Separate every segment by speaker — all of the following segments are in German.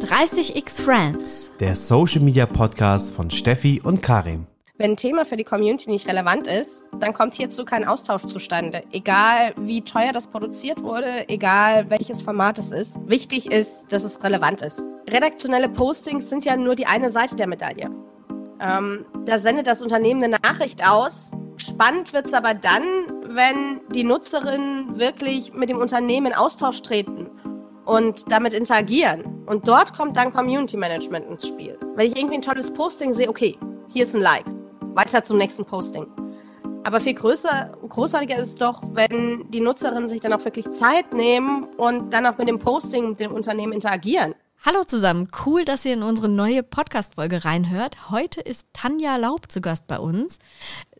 Speaker 1: 30x Friends.
Speaker 2: Der Social Media Podcast von Steffi und Karim.
Speaker 3: Wenn ein Thema für die Community nicht relevant ist, dann kommt hierzu kein Austausch zustande. Egal wie teuer das produziert wurde, egal welches Format es ist. Wichtig ist, dass es relevant ist. Redaktionelle Postings sind ja nur die eine Seite der Medaille. Ähm, da sendet das Unternehmen eine Nachricht aus. Spannend wird es aber dann, wenn die Nutzerinnen wirklich mit dem Unternehmen in Austausch treten und damit interagieren. Und dort kommt dann Community Management ins Spiel. Wenn ich irgendwie ein tolles Posting sehe, okay, hier ist ein Like weiter zum nächsten Posting. Aber viel größer, großartiger ist es doch, wenn die Nutzerinnen sich dann auch wirklich Zeit nehmen und dann auch mit dem Posting mit dem Unternehmen interagieren.
Speaker 1: Hallo zusammen, cool, dass ihr in unsere neue Podcast-Folge reinhört. Heute ist Tanja Laub zu Gast bei uns.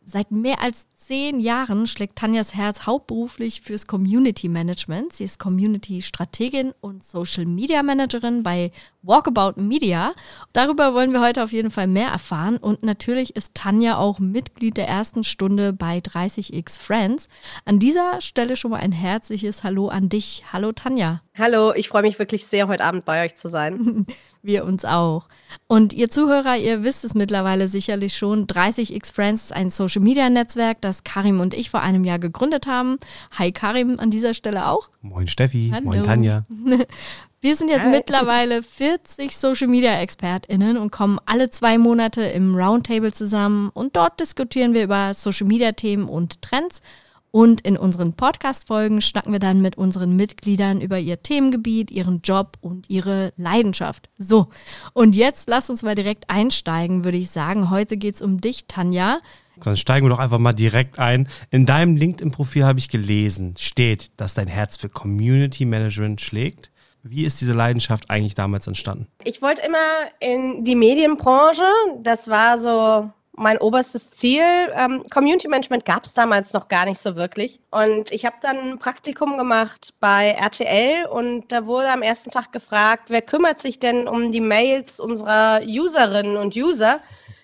Speaker 1: Seit mehr als zehn Jahren schlägt Tanjas Herz hauptberuflich fürs Community Management. Sie ist Community-Strategin und Social Media Managerin bei Walkabout Media. Darüber wollen wir heute auf jeden Fall mehr erfahren. Und natürlich ist Tanja auch Mitglied der ersten Stunde bei 30x Friends. An dieser Stelle schon mal ein herzliches Hallo an dich. Hallo Tanja.
Speaker 3: Hallo, ich freue mich wirklich sehr, heute Abend bei euch zu sein.
Speaker 1: Wir uns auch. Und ihr Zuhörer, ihr wisst es mittlerweile sicherlich schon, 30x Friends ist ein Social Media Netzwerk, das Karim und ich vor einem Jahr gegründet haben. Hi Karim an dieser Stelle auch.
Speaker 2: Moin Steffi, Hallo. moin Tanja.
Speaker 1: Wir sind jetzt Hi. mittlerweile 40 Social Media ExpertInnen und kommen alle zwei Monate im Roundtable zusammen und dort diskutieren wir über Social Media Themen und Trends und in unseren Podcast-Folgen schnacken wir dann mit unseren Mitgliedern über ihr Themengebiet, ihren Job und ihre Leidenschaft. So, und jetzt lass uns mal direkt einsteigen, würde ich sagen. Heute geht es um dich, Tanja.
Speaker 2: Dann steigen wir doch einfach mal direkt ein. In deinem LinkedIn-Profil habe ich gelesen, steht, dass dein Herz für Community Management schlägt. Wie ist diese Leidenschaft eigentlich damals entstanden?
Speaker 3: Ich wollte immer in die Medienbranche. Das war so mein oberstes Ziel. Ähm, Community Management gab es damals noch gar nicht so wirklich. Und ich habe dann ein Praktikum gemacht bei RTL und da wurde am ersten Tag gefragt, wer kümmert sich denn um die Mails unserer Userinnen und User?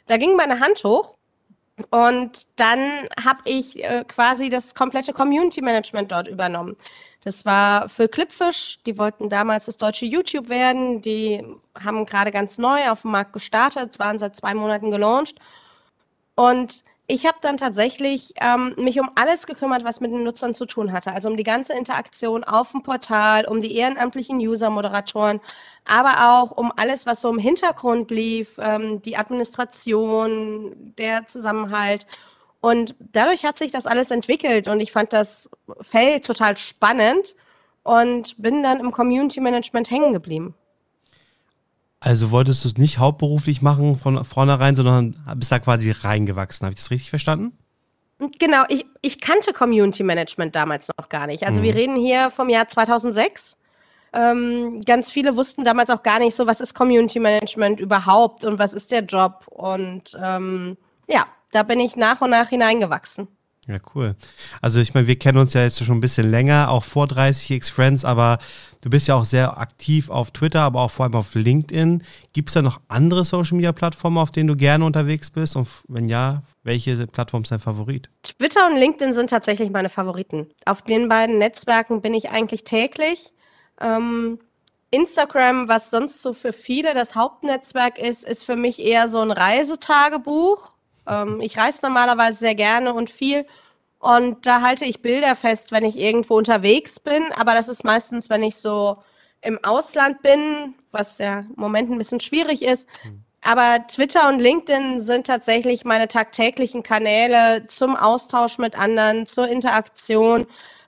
Speaker 3: Da ging meine Hand hoch und dann habe ich äh, quasi das komplette Community Management dort übernommen. Das war für Clipfish, die wollten damals das deutsche YouTube werden, die haben gerade ganz neu auf dem Markt gestartet, waren seit zwei Monaten gelauncht. Und ich habe dann tatsächlich ähm, mich um alles gekümmert, was mit den Nutzern zu tun hatte. Also um die ganze Interaktion auf dem Portal, um die ehrenamtlichen User-Moderatoren, aber auch um alles, was so im Hintergrund lief, ähm, die Administration, der Zusammenhalt. Und dadurch hat sich das alles entwickelt und ich fand das Feld total spannend und bin dann im Community Management hängen geblieben.
Speaker 2: Also wolltest du es nicht hauptberuflich machen von vornherein, sondern bist da quasi reingewachsen. Habe ich das richtig verstanden?
Speaker 3: Genau, ich, ich kannte Community Management damals noch gar nicht. Also mhm. wir reden hier vom Jahr 2006. Ähm, ganz viele wussten damals auch gar nicht so, was ist Community Management überhaupt und was ist der Job. Und ähm, ja, da bin ich nach und nach hineingewachsen.
Speaker 2: Ja, cool. Also ich meine, wir kennen uns ja jetzt schon ein bisschen länger, auch vor 30x Friends, aber du bist ja auch sehr aktiv auf Twitter, aber auch vor allem auf LinkedIn. Gibt es da noch andere Social-Media-Plattformen, auf denen du gerne unterwegs bist? Und wenn ja, welche Plattform ist dein Favorit?
Speaker 3: Twitter und LinkedIn sind tatsächlich meine Favoriten. Auf den beiden Netzwerken bin ich eigentlich täglich. Ähm, Instagram, was sonst so für viele das Hauptnetzwerk ist, ist für mich eher so ein Reisetagebuch ähm, ich reise normalerweise sehr gerne und viel. Und da halte ich Bilder fest, wenn ich irgendwo unterwegs bin. Aber das ist meistens, wenn ich so im Ausland bin, was ja im Moment ein bisschen schwierig ist. Hm. Aber Twitter und LinkedIn sind tatsächlich meine tagtäglichen Kanäle zum Austausch mit anderen, zur Interaktion.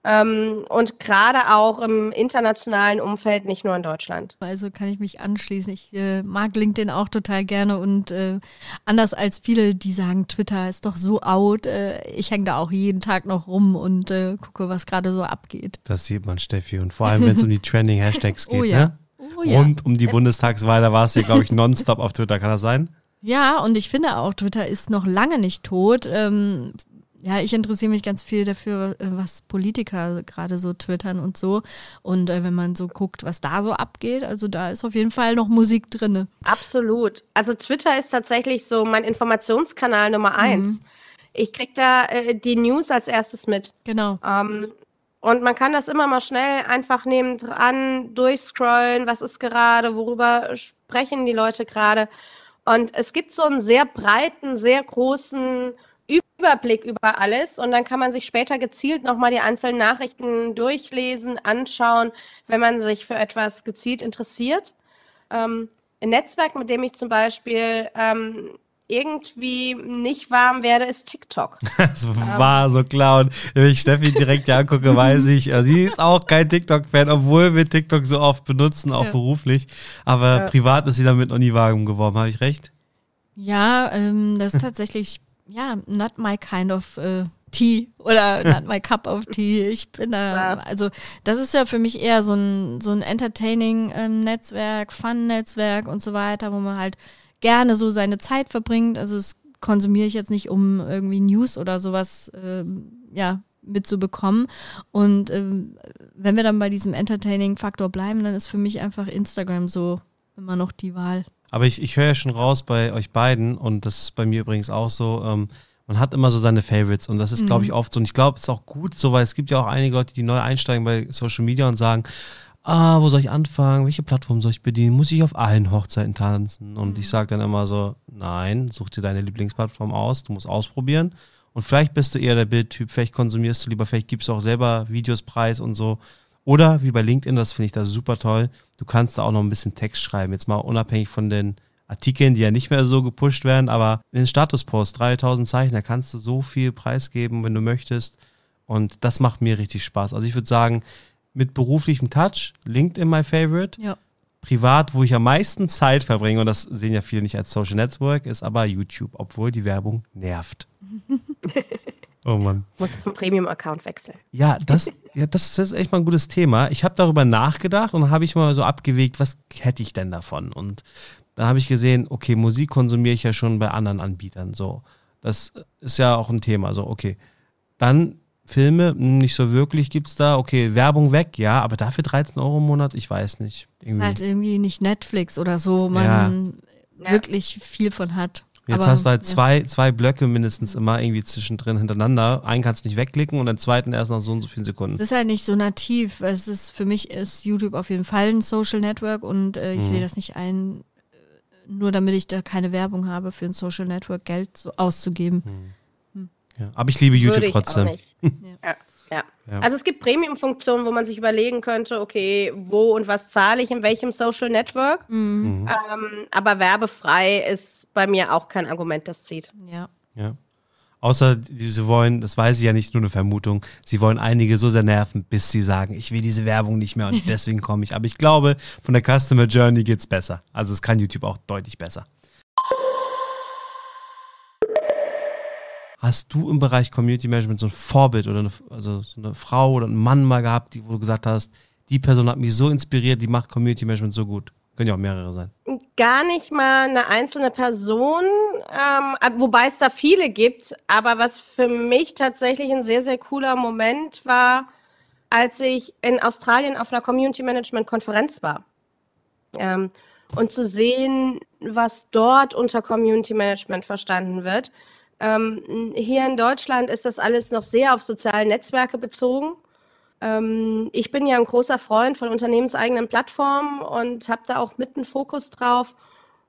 Speaker 3: Ähm, und gerade auch im internationalen Umfeld, nicht nur in Deutschland.
Speaker 1: Also kann ich mich anschließen. Ich äh, mag LinkedIn auch total gerne und äh, anders als viele, die sagen, Twitter ist doch so out. Äh, ich hänge da auch jeden Tag noch rum und äh, gucke, was gerade so abgeht.
Speaker 2: Das sieht man, Steffi. Und vor allem, wenn es um die Trending-Hashtags geht, oh, ja. ne? Oh, ja. Rund um die Bundestagswahl, da war es ja, glaube ich, nonstop auf Twitter. Kann das sein?
Speaker 1: Ja, und ich finde auch, Twitter ist noch lange nicht tot. Ähm, ja, ich interessiere mich ganz viel dafür, äh, was Politiker gerade so twittern und so. Und äh, wenn man so guckt, was da so abgeht, also da ist auf jeden Fall noch Musik drin.
Speaker 3: Absolut. Also Twitter ist tatsächlich so mein Informationskanal Nummer eins. Mhm. Ich kriege da äh, die News als erstes mit.
Speaker 1: Genau.
Speaker 3: Ähm, Und man kann das immer mal schnell einfach nebendran durchscrollen, was ist gerade, worüber sprechen die Leute gerade. Und es gibt so einen sehr breiten, sehr großen Überblick über alles und dann kann man sich später gezielt nochmal die einzelnen Nachrichten durchlesen, anschauen, wenn man sich für etwas gezielt interessiert. Ähm, ein Netzwerk, mit dem ich zum Beispiel ähm, irgendwie nicht warm werde, ist TikTok.
Speaker 2: Das war so klar. Und wenn ich Steffi direkt ja angucke, weiß ich, sie ist auch kein TikTok-Fan, obwohl wir TikTok so oft benutzen, auch ja. beruflich. Aber ja. privat ist sie damit noch nie warm geworden. Habe ich recht?
Speaker 1: Ja, ähm, das ist tatsächlich, ja, not my kind of äh, tea oder not my cup of tea. Ich bin da, also das ist ja für mich eher so ein, so ein Entertaining-Netzwerk, ähm, Fun-Netzwerk und so weiter, wo man halt gerne so seine Zeit verbringt. Also das konsumiere ich jetzt nicht, um irgendwie News oder sowas äh, ja, mitzubekommen. Und ähm, wenn wir dann bei diesem Entertaining-Faktor bleiben, dann ist für mich einfach Instagram so immer noch die Wahl.
Speaker 2: Aber ich, ich höre ja schon raus bei euch beiden und das ist bei mir übrigens auch so. Ähm, man hat immer so seine Favorites und das ist, glaube ich, mhm. oft so. Und ich glaube, es ist auch gut so, weil es gibt ja auch einige Leute, die neu einsteigen bei Social Media und sagen, ah, wo soll ich anfangen? Welche Plattform soll ich bedienen? Muss ich auf allen Hochzeiten tanzen? Und mhm. ich sage dann immer so, nein, such dir deine Lieblingsplattform aus, du musst ausprobieren. Und vielleicht bist du eher der Bildtyp, vielleicht konsumierst du lieber, vielleicht gibst du auch selber Videos preis und so. Oder wie bei LinkedIn, das finde ich da super toll, du kannst da auch noch ein bisschen Text schreiben. Jetzt mal unabhängig von den Artikeln, die ja nicht mehr so gepusht werden, aber in den Statuspost, 3000 Zeichen, da kannst du so viel preisgeben, wenn du möchtest. Und das macht mir richtig Spaß. Also ich würde sagen, mit beruflichem Touch, LinkedIn my favorite. Ja. Privat, wo ich am meisten Zeit verbringe, und das sehen ja viele nicht als Social Network, ist aber YouTube, obwohl die Werbung nervt.
Speaker 3: oh Mann. Muss vom Premium-Account wechseln.
Speaker 2: Ja, das, ja, das ist echt mal ein gutes Thema. Ich habe darüber nachgedacht und habe ich mal so abgewegt, was hätte ich denn davon? Und dann habe ich gesehen, okay, Musik konsumiere ich ja schon bei anderen Anbietern. So, das ist ja auch ein Thema. So, okay. Dann Filme, hm, nicht so wirklich gibt es da. Okay, Werbung weg, ja, aber dafür 13 Euro im Monat, ich weiß nicht.
Speaker 1: Irgendwie. Ist halt irgendwie nicht Netflix oder so, wo man ja. wirklich viel von hat.
Speaker 2: Jetzt aber, hast du halt ja. zwei, zwei Blöcke mindestens immer irgendwie zwischendrin hintereinander. Einen kannst du nicht wegklicken und den zweiten erst nach so und so vielen Sekunden.
Speaker 1: Es ist halt nicht so nativ. Es ist, für mich ist YouTube auf jeden Fall ein Social Network und äh, ich mhm. sehe das nicht ein, äh, nur damit ich da keine Werbung habe, für ein Social Network Geld so auszugeben. Mhm.
Speaker 2: Ja, aber ich liebe YouTube Würde ich trotzdem.
Speaker 3: ja. Ja. ja. Also es gibt Premium-Funktionen, wo man sich überlegen könnte, okay, wo und was zahle ich in welchem Social Network. Mhm. mhm. Ähm, aber werbefrei ist bei mir auch kein Argument, das zieht.
Speaker 1: Ja.
Speaker 2: ja. Außer sie wollen, das weiß ich ja nicht, nur eine Vermutung, sie wollen einige so sehr nerven, bis sie sagen, ich will diese Werbung nicht mehr und deswegen komme ich. Aber ich glaube, von der Customer Journey geht es besser. Also es kann YouTube auch deutlich besser. Hast du im Bereich Community Management so ein Vorbild oder eine, also so eine Frau oder einen Mann mal gehabt, die, wo du gesagt hast, die Person hat mich so inspiriert, die macht Community Management so gut? Können ja auch mehrere sein.
Speaker 3: Gar nicht mal eine einzelne Person, ähm, wobei es da viele gibt. Aber was für mich tatsächlich ein sehr, sehr cooler Moment war, als ich in Australien auf einer Community Management Konferenz war. Ähm, und zu sehen, was dort unter Community Management verstanden wird. Ähm, hier in Deutschland ist das alles noch sehr auf soziale Netzwerke bezogen. Ähm, ich bin ja ein großer Freund von unternehmenseigenen Plattformen und habe da auch mit einen Fokus drauf.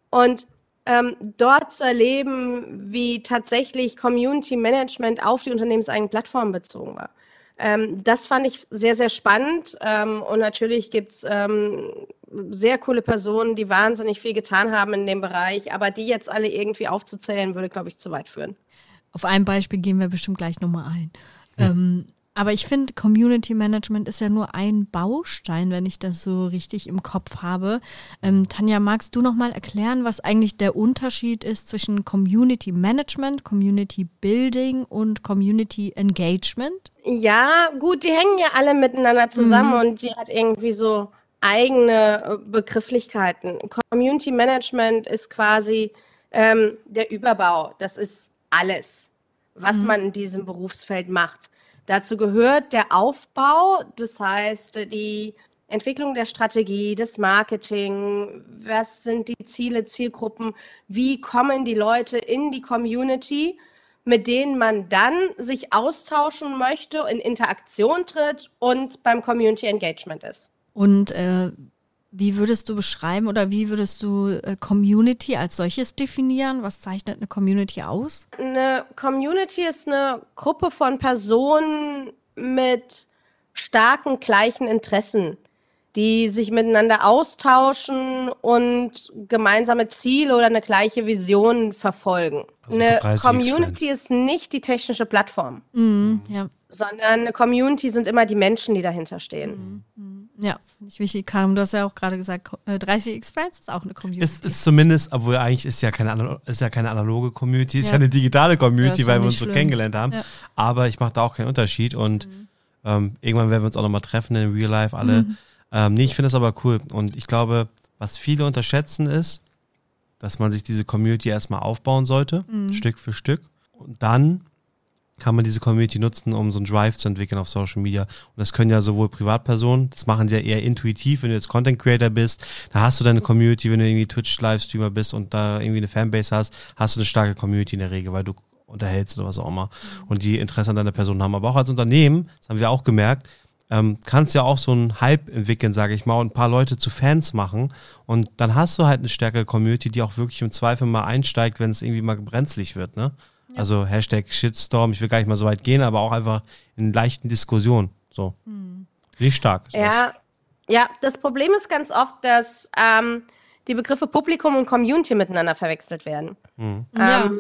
Speaker 3: Und ähm, dort zu erleben, wie tatsächlich Community Management auf die unternehmenseigenen Plattformen bezogen war. Ähm, das fand ich sehr, sehr spannend. Ähm, und natürlich gibt es ähm, sehr coole Personen, die wahnsinnig viel getan haben in dem Bereich, aber die jetzt alle irgendwie aufzuzählen, würde, glaube ich, zu weit führen.
Speaker 1: Auf ein Beispiel gehen wir bestimmt gleich nochmal ein. Ja. Ähm, aber ich finde, Community Management ist ja nur ein Baustein, wenn ich das so richtig im Kopf habe. Ähm, Tanja, magst du nochmal erklären, was eigentlich der Unterschied ist zwischen Community Management, Community Building und Community Engagement?
Speaker 3: Ja, gut, die hängen ja alle miteinander zusammen mhm. und die hat irgendwie so eigene äh, Begrifflichkeiten. Community Management ist quasi ähm, der Überbau. Das ist alles, was mhm. man in diesem Berufsfeld macht. Dazu gehört der Aufbau, das heißt die Entwicklung der Strategie, das Marketing, was sind die Ziele, Zielgruppen, wie kommen die Leute in die Community, mit denen man dann sich austauschen möchte, in Interaktion tritt und beim Community Engagement ist.
Speaker 1: Und äh, wie würdest du beschreiben oder wie würdest du äh, Community als solches definieren? Was zeichnet eine Community aus?
Speaker 3: Eine Community ist eine Gruppe von Personen mit starken gleichen Interessen die sich miteinander austauschen und gemeinsame Ziele oder eine gleiche Vision verfolgen. Also eine Community ist nicht die technische Plattform,
Speaker 1: mhm, ja.
Speaker 3: sondern eine Community sind immer die Menschen, die dahinter stehen.
Speaker 1: Mhm. Ja, finde ich wichtig. Karim, du hast ja auch gerade gesagt, 30 Experts ist auch eine Community.
Speaker 2: Es ist zumindest, obwohl eigentlich ist ja keine, ist ja keine analoge Community, ist ja, ja eine digitale Community, ja, weil wir uns schlimm. so kennengelernt haben. Ja. Aber ich mache da auch keinen Unterschied und mhm. ähm, irgendwann werden wir uns auch nochmal treffen in Real Life alle. Mhm ähm, nee, ich finde das aber cool. Und ich glaube, was viele unterschätzen ist, dass man sich diese Community erstmal aufbauen sollte, mhm. Stück für Stück. Und dann kann man diese Community nutzen, um so einen Drive zu entwickeln auf Social Media. Und das können ja sowohl Privatpersonen, das machen sie ja eher intuitiv, wenn du jetzt Content Creator bist, da hast du deine Community, wenn du irgendwie Twitch-Livestreamer bist und da irgendwie eine Fanbase hast, hast du eine starke Community in der Regel, weil du unterhältst oder was auch immer. Mhm. Und die Interesse an deiner Person haben. Aber auch als Unternehmen, das haben wir auch gemerkt, ähm, kannst ja auch so einen Hype entwickeln, sage ich mal, und ein paar Leute zu Fans machen. Und dann hast du halt eine stärkere Community, die auch wirklich im Zweifel mal einsteigt, wenn es irgendwie mal brenzlig wird, ne? Also Hashtag Shitstorm, ich will gar nicht mal so weit gehen, aber auch einfach in leichten Diskussionen. So. Mhm. Nicht stark.
Speaker 3: Sowas. Ja, ja, das Problem ist ganz oft, dass ähm, die Begriffe Publikum und Community miteinander verwechselt werden. Mhm. Ähm, ja.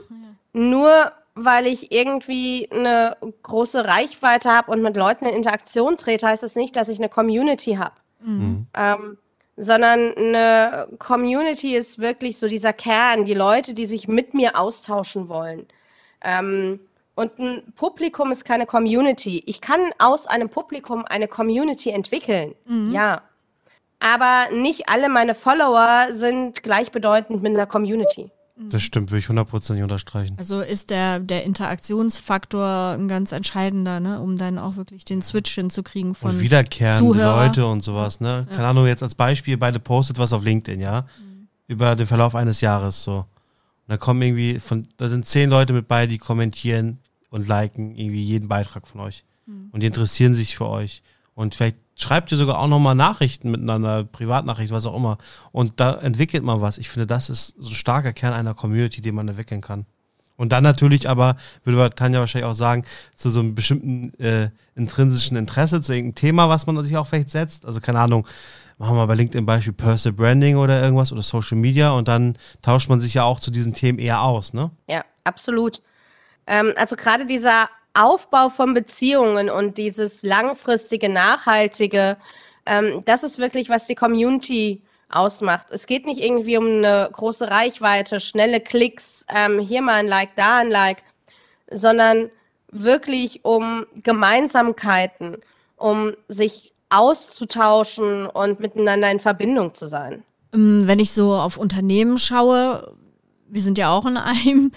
Speaker 3: Nur weil ich irgendwie eine große Reichweite habe und mit Leuten in Interaktion trete, heißt das nicht, dass ich eine Community habe. Mhm. Ähm, sondern eine Community ist wirklich so dieser Kern, die Leute, die sich mit mir austauschen wollen. Ähm, und ein Publikum ist keine Community. Ich kann aus einem Publikum eine Community entwickeln, mhm. ja. Aber nicht alle meine Follower sind gleichbedeutend mit einer Community.
Speaker 2: Das stimmt, würde ich hundertprozentig unterstreichen.
Speaker 1: Also ist der, der Interaktionsfaktor ein ganz entscheidender, ne? um dann auch wirklich den Switch hinzukriegen von
Speaker 2: und wiederkehrende Zuhörer. Leute und sowas. Ne? Ja. Keine Ahnung, jetzt als Beispiel, beide postet was auf LinkedIn, ja? Mhm. Über den Verlauf eines Jahres so. Und da kommen irgendwie, von, da sind zehn Leute mit bei, die kommentieren und liken irgendwie jeden Beitrag von euch. Mhm. Und die interessieren sich für euch. Und vielleicht schreibt ihr sogar auch nochmal Nachrichten miteinander, Privatnachrichten, was auch immer. Und da entwickelt man was. Ich finde, das ist so ein starker Kern einer Community, den man entwickeln kann. Und dann natürlich aber, würde Tanja wahrscheinlich auch sagen, zu so einem bestimmten äh, intrinsischen Interesse, zu irgendeinem Thema, was man sich auch vielleicht setzt. Also keine Ahnung, machen wir bei LinkedIn Beispiel Personal Branding oder irgendwas oder Social Media und dann tauscht man sich ja auch zu diesen Themen eher aus, ne?
Speaker 3: Ja, absolut. Ähm, also gerade dieser Aufbau von Beziehungen und dieses langfristige, nachhaltige, ähm, das ist wirklich, was die Community ausmacht. Es geht nicht irgendwie um eine große Reichweite, schnelle Klicks, ähm, hier mal ein Like, da ein Like, sondern wirklich um Gemeinsamkeiten, um sich auszutauschen und miteinander in Verbindung zu sein.
Speaker 1: Ähm, wenn ich so auf Unternehmen schaue, wir sind ja auch in einem,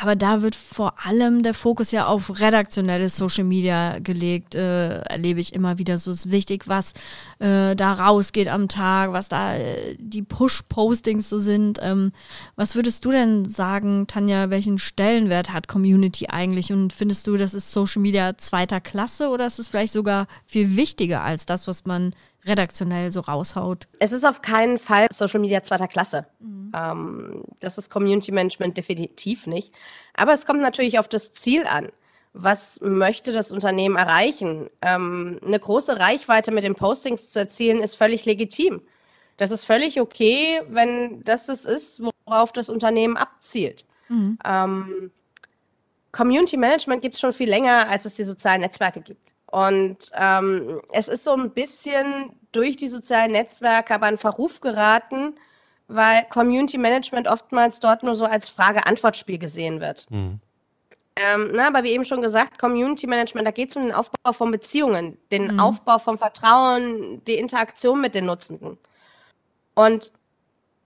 Speaker 1: aber da wird vor allem der Fokus ja auf redaktionelles Social Media gelegt, äh, erlebe ich immer wieder. So ist wichtig, was äh, da rausgeht am Tag, was da äh, die Push-Postings so sind. Ähm, was würdest du denn sagen, Tanja, welchen Stellenwert hat Community eigentlich? Und findest du, das ist Social Media zweiter Klasse oder ist es vielleicht sogar viel wichtiger als das, was man redaktionell so raushaut?
Speaker 3: Es ist auf keinen Fall Social Media zweiter Klasse. Mhm. Ähm, das ist Community Management definitiv nicht. Aber es kommt natürlich auf das Ziel an. Was möchte das Unternehmen erreichen? Ähm, eine große Reichweite mit den Postings zu erzielen, ist völlig legitim. Das ist völlig okay, wenn das das ist, worauf das Unternehmen abzielt. Mhm. Ähm, Community Management gibt es schon viel länger, als es die sozialen Netzwerke gibt. Und ähm, es ist so ein bisschen durch die sozialen Netzwerke aber in Verruf geraten, weil Community Management oftmals dort nur so als Frage-Antwort-Spiel gesehen wird. Mhm. Ähm, na, aber wie eben schon gesagt, Community Management, da geht es um den Aufbau von Beziehungen, den mhm. Aufbau von Vertrauen, die Interaktion mit den Nutzenden. Und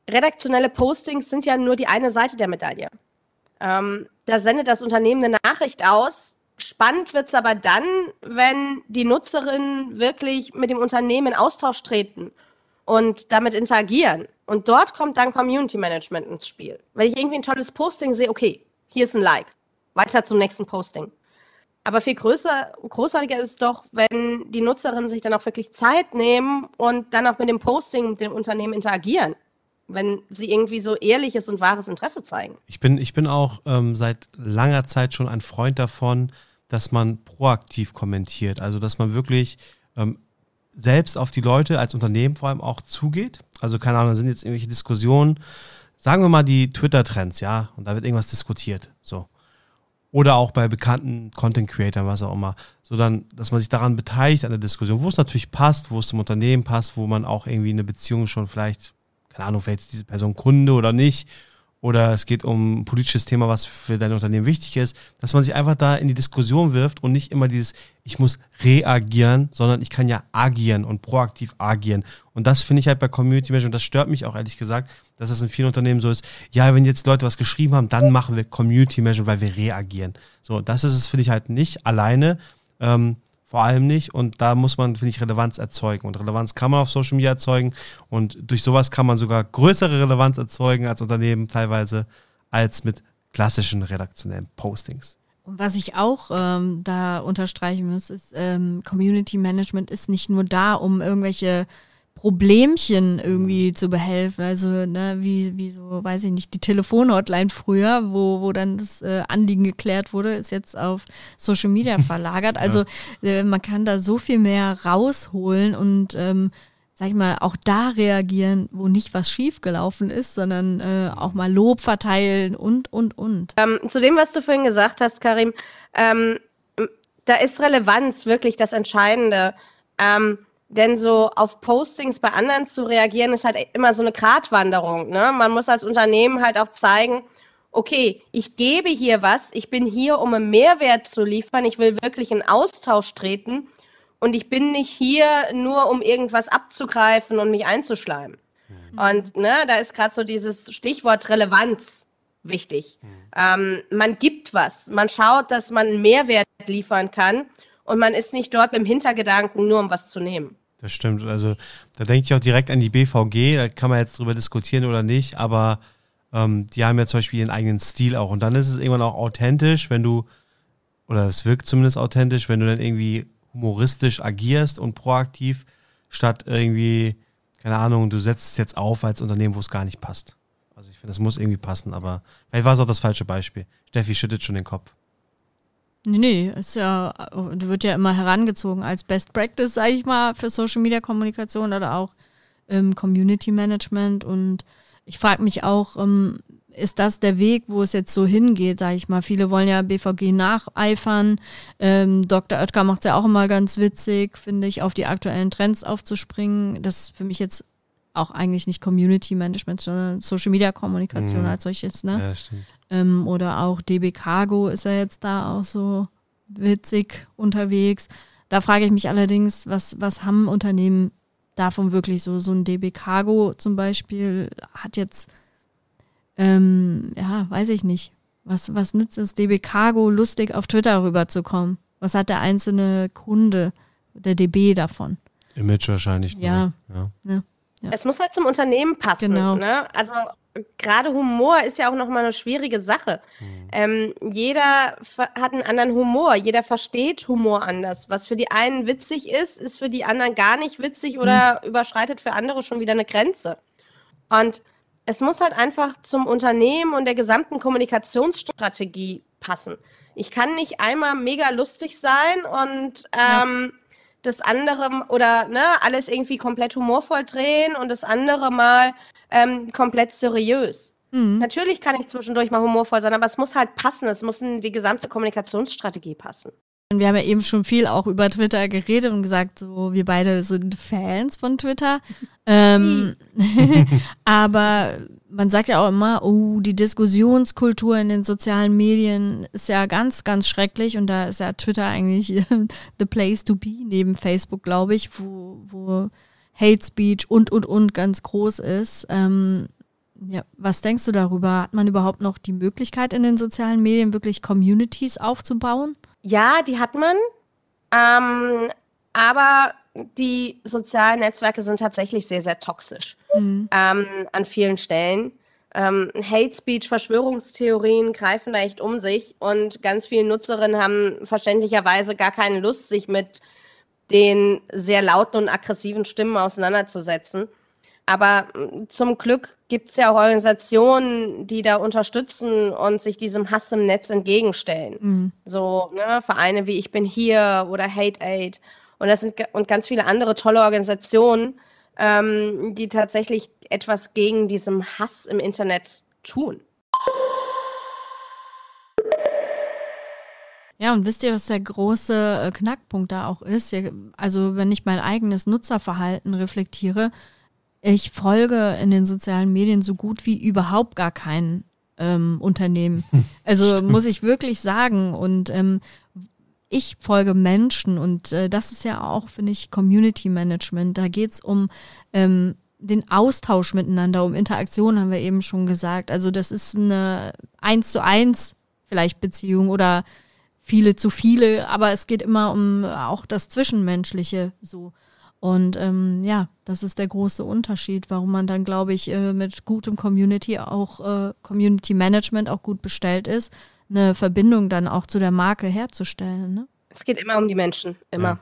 Speaker 3: redaktionelle Postings sind ja nur die eine Seite der Medaille. Ähm, da sendet das Unternehmen eine Nachricht aus, Spannend wird es aber dann, wenn die Nutzerinnen wirklich mit dem Unternehmen in Austausch treten und damit interagieren. Und dort kommt dann Community Management ins Spiel. Wenn ich irgendwie ein tolles Posting sehe, okay, hier ist ein Like. weiter zum nächsten Posting. Aber viel größer, großartiger ist es doch, wenn die Nutzerinnen sich dann auch wirklich Zeit nehmen und dann auch mit dem Posting mit dem Unternehmen interagieren. Wenn sie irgendwie so ehrliches und wahres Interesse zeigen.
Speaker 2: Ich bin, ich bin auch ähm, seit langer Zeit schon ein Freund davon, dass man proaktiv kommentiert. Also, dass man wirklich ähm, selbst auf die Leute als Unternehmen vor allem auch zugeht. Also, keine Ahnung, da sind jetzt irgendwelche Diskussionen. Sagen wir mal die Twitter-Trends, ja, und da wird irgendwas diskutiert. So. Oder auch bei bekannten Content Creators, was auch immer. So dann, dass man sich daran beteiligt an der Diskussion, wo es natürlich passt, wo es zum Unternehmen passt, wo man auch irgendwie eine Beziehung schon vielleicht, keine Ahnung, vielleicht ist diese Person Kunde oder nicht oder es geht um ein politisches Thema, was für dein Unternehmen wichtig ist, dass man sich einfach da in die Diskussion wirft und nicht immer dieses, ich muss reagieren, sondern ich kann ja agieren und proaktiv agieren. Und das finde ich halt bei Community Management, das stört mich auch ehrlich gesagt, dass das in vielen Unternehmen so ist, ja, wenn jetzt Leute was geschrieben haben, dann machen wir Community Management, weil wir reagieren. So, das ist es, finde ich halt nicht alleine. Ähm, vor allem nicht. Und da muss man, finde ich, Relevanz erzeugen. Und Relevanz kann man auf Social Media erzeugen. Und durch sowas kann man sogar größere Relevanz erzeugen als Unternehmen teilweise, als mit klassischen redaktionellen Postings.
Speaker 1: Und was ich auch ähm, da unterstreichen muss, ist, ähm, Community Management ist nicht nur da, um irgendwelche Problemchen irgendwie zu behelfen. Also, ne, wie, wie so, weiß ich nicht, die Telefonhotline früher, wo, wo dann das äh, Anliegen geklärt wurde, ist jetzt auf Social Media verlagert. Also, ja. äh, man kann da so viel mehr rausholen und, ähm, sag ich mal, auch da reagieren, wo nicht was schiefgelaufen ist, sondern äh, auch mal Lob verteilen und, und, und.
Speaker 3: Ähm, zu dem, was du vorhin gesagt hast, Karim, ähm, da ist Relevanz wirklich das Entscheidende. Ähm, denn so auf Postings bei anderen zu reagieren, ist halt immer so eine Gratwanderung. Ne? Man muss als Unternehmen halt auch zeigen, okay, ich gebe hier was, ich bin hier, um einen Mehrwert zu liefern, ich will wirklich in Austausch treten und ich bin nicht hier nur, um irgendwas abzugreifen und mich einzuschleimen. Mhm. Und ne, da ist gerade so dieses Stichwort Relevanz wichtig. Mhm. Ähm, man gibt was, man schaut, dass man einen Mehrwert liefern kann und man ist nicht dort dem Hintergedanken, nur um was zu nehmen.
Speaker 2: Das stimmt. Also da denke ich auch direkt an die BVG. Da kann man jetzt drüber diskutieren oder nicht, aber ähm, die haben ja zum Beispiel ihren eigenen Stil auch. Und dann ist es irgendwann auch authentisch, wenn du, oder es wirkt zumindest authentisch, wenn du dann irgendwie humoristisch agierst und proaktiv, statt irgendwie, keine Ahnung, du setzt es jetzt auf als Unternehmen, wo es gar nicht passt. Also ich finde, es muss irgendwie passen, aber vielleicht war es auch das falsche Beispiel. Steffi schüttet schon den Kopf.
Speaker 1: Nee, nee, ist ja, wird ja immer herangezogen als Best Practice, sage ich mal, für Social Media Kommunikation oder auch ähm, Community Management. Und ich frage mich auch, ähm, ist das der Weg, wo es jetzt so hingeht, sage ich mal. Viele wollen ja BVG nacheifern. Ähm, Dr. Oetker macht es ja auch immer ganz witzig, finde ich, auf die aktuellen Trends aufzuspringen. Das ist für mich jetzt auch eigentlich nicht Community Management, sondern Social Media Kommunikation mhm. als solches. Ne? Ja, stimmt. Ähm, oder auch DB Cargo ist ja jetzt da auch so witzig unterwegs. Da frage ich mich allerdings, was, was haben Unternehmen davon wirklich so? So ein DB Cargo zum Beispiel hat jetzt, ähm, ja, weiß ich nicht. Was, was nützt es DB Cargo, lustig auf Twitter rüberzukommen? Was hat der einzelne Kunde, der DB davon?
Speaker 2: Image wahrscheinlich.
Speaker 1: Ja. ja. ja.
Speaker 3: Ja. Es muss halt zum Unternehmen passen. Genau. Ne? Also gerade Humor ist ja auch nochmal eine schwierige Sache. Mhm. Ähm, jeder hat einen anderen Humor, jeder versteht Humor anders. Was für die einen witzig ist, ist für die anderen gar nicht witzig oder mhm. überschreitet für andere schon wieder eine Grenze. Und es muss halt einfach zum Unternehmen und der gesamten Kommunikationsstrategie passen. Ich kann nicht einmal mega lustig sein und ähm, ja das andere oder ne, alles irgendwie komplett humorvoll drehen und das andere mal ähm, komplett seriös. Mhm. Natürlich kann ich zwischendurch mal humorvoll sein, aber es muss halt passen. Es muss in die gesamte Kommunikationsstrategie passen.
Speaker 1: Wir haben ja eben schon viel auch über Twitter geredet und gesagt, so wir beide sind Fans von Twitter. ähm, aber man sagt ja auch immer, oh, die Diskussionskultur in den sozialen Medien ist ja ganz, ganz schrecklich und da ist ja Twitter eigentlich the place to be neben Facebook, glaube ich, wo, wo Hate Speech und, und, und ganz groß ist. Ähm, ja, was denkst du darüber? Hat man überhaupt noch die Möglichkeit in den sozialen Medien wirklich Communities aufzubauen?
Speaker 3: Ja, die hat man. Ähm, aber die sozialen Netzwerke sind tatsächlich sehr, sehr toxisch mhm. ähm, an vielen Stellen. Ähm, Hate Speech, Verschwörungstheorien greifen da echt um sich und ganz viele Nutzerinnen haben verständlicherweise gar keine Lust, sich mit den sehr lauten und aggressiven Stimmen auseinanderzusetzen. Aber mm, zum Glück gibt es ja auch Organisationen, die da unterstützen und sich diesem Hass im Netz entgegenstellen. Mhm. So ne, Vereine wie Ich bin hier oder Hate Aid und das sind und ganz viele andere tolle Organisationen, ähm, die tatsächlich etwas gegen diesen Hass im Internet tun.
Speaker 1: Ja, und wisst ihr, was der große äh, Knackpunkt da auch ist? Also, wenn ich mein eigenes Nutzerverhalten reflektiere, ich folge in den sozialen Medien so gut wie überhaupt gar kein ähm, Unternehmen. Also Stimmt. muss ich wirklich sagen. Und ähm, ich folge Menschen und äh, das ist ja auch, finde ich, Community Management. Da geht es um ähm, den Austausch miteinander, um Interaktion, haben wir eben schon gesagt. Also das ist eine eins zu eins vielleicht Beziehung oder viele zu viele, aber es geht immer um auch das Zwischenmenschliche so. Und ähm, ja, das ist der große Unterschied, warum man dann, glaube ich, äh, mit gutem Community auch äh, Community Management auch gut bestellt ist, eine Verbindung dann auch zu der Marke herzustellen. Ne?
Speaker 3: Es geht immer um die Menschen, immer.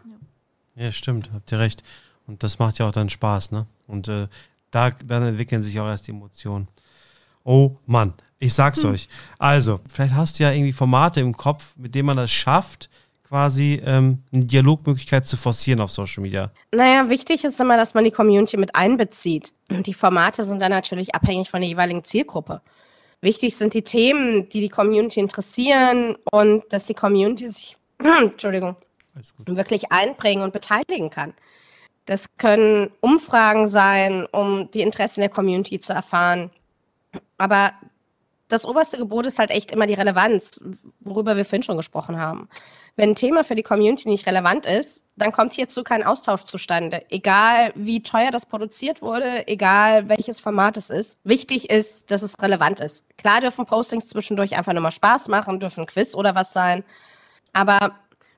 Speaker 2: Ja. ja, stimmt, habt ihr recht. Und das macht ja auch dann Spaß, ne? Und äh, da dann entwickeln sich auch erst die Emotionen. Oh Mann, ich sag's hm. euch. Also, vielleicht hast du ja irgendwie Formate im Kopf, mit denen man das schafft, quasi ähm, eine Dialogmöglichkeit zu forcieren auf Social Media?
Speaker 3: Naja, wichtig ist immer, dass man die Community mit einbezieht. Und die Formate sind dann natürlich abhängig von der jeweiligen Zielgruppe. Wichtig sind die Themen, die die Community interessieren und dass die Community sich, Entschuldigung, wirklich einbringen und beteiligen kann. Das können Umfragen sein, um die Interessen der Community zu erfahren. Aber das oberste Gebot ist halt echt immer die Relevanz, worüber wir vorhin schon gesprochen haben. Wenn ein Thema für die Community nicht relevant ist, dann kommt hierzu kein Austausch zustande. Egal wie teuer das produziert wurde, egal welches Format es ist. Wichtig ist, dass es relevant ist. Klar dürfen Postings zwischendurch einfach nur mal Spaß machen, dürfen Quiz oder was sein. Aber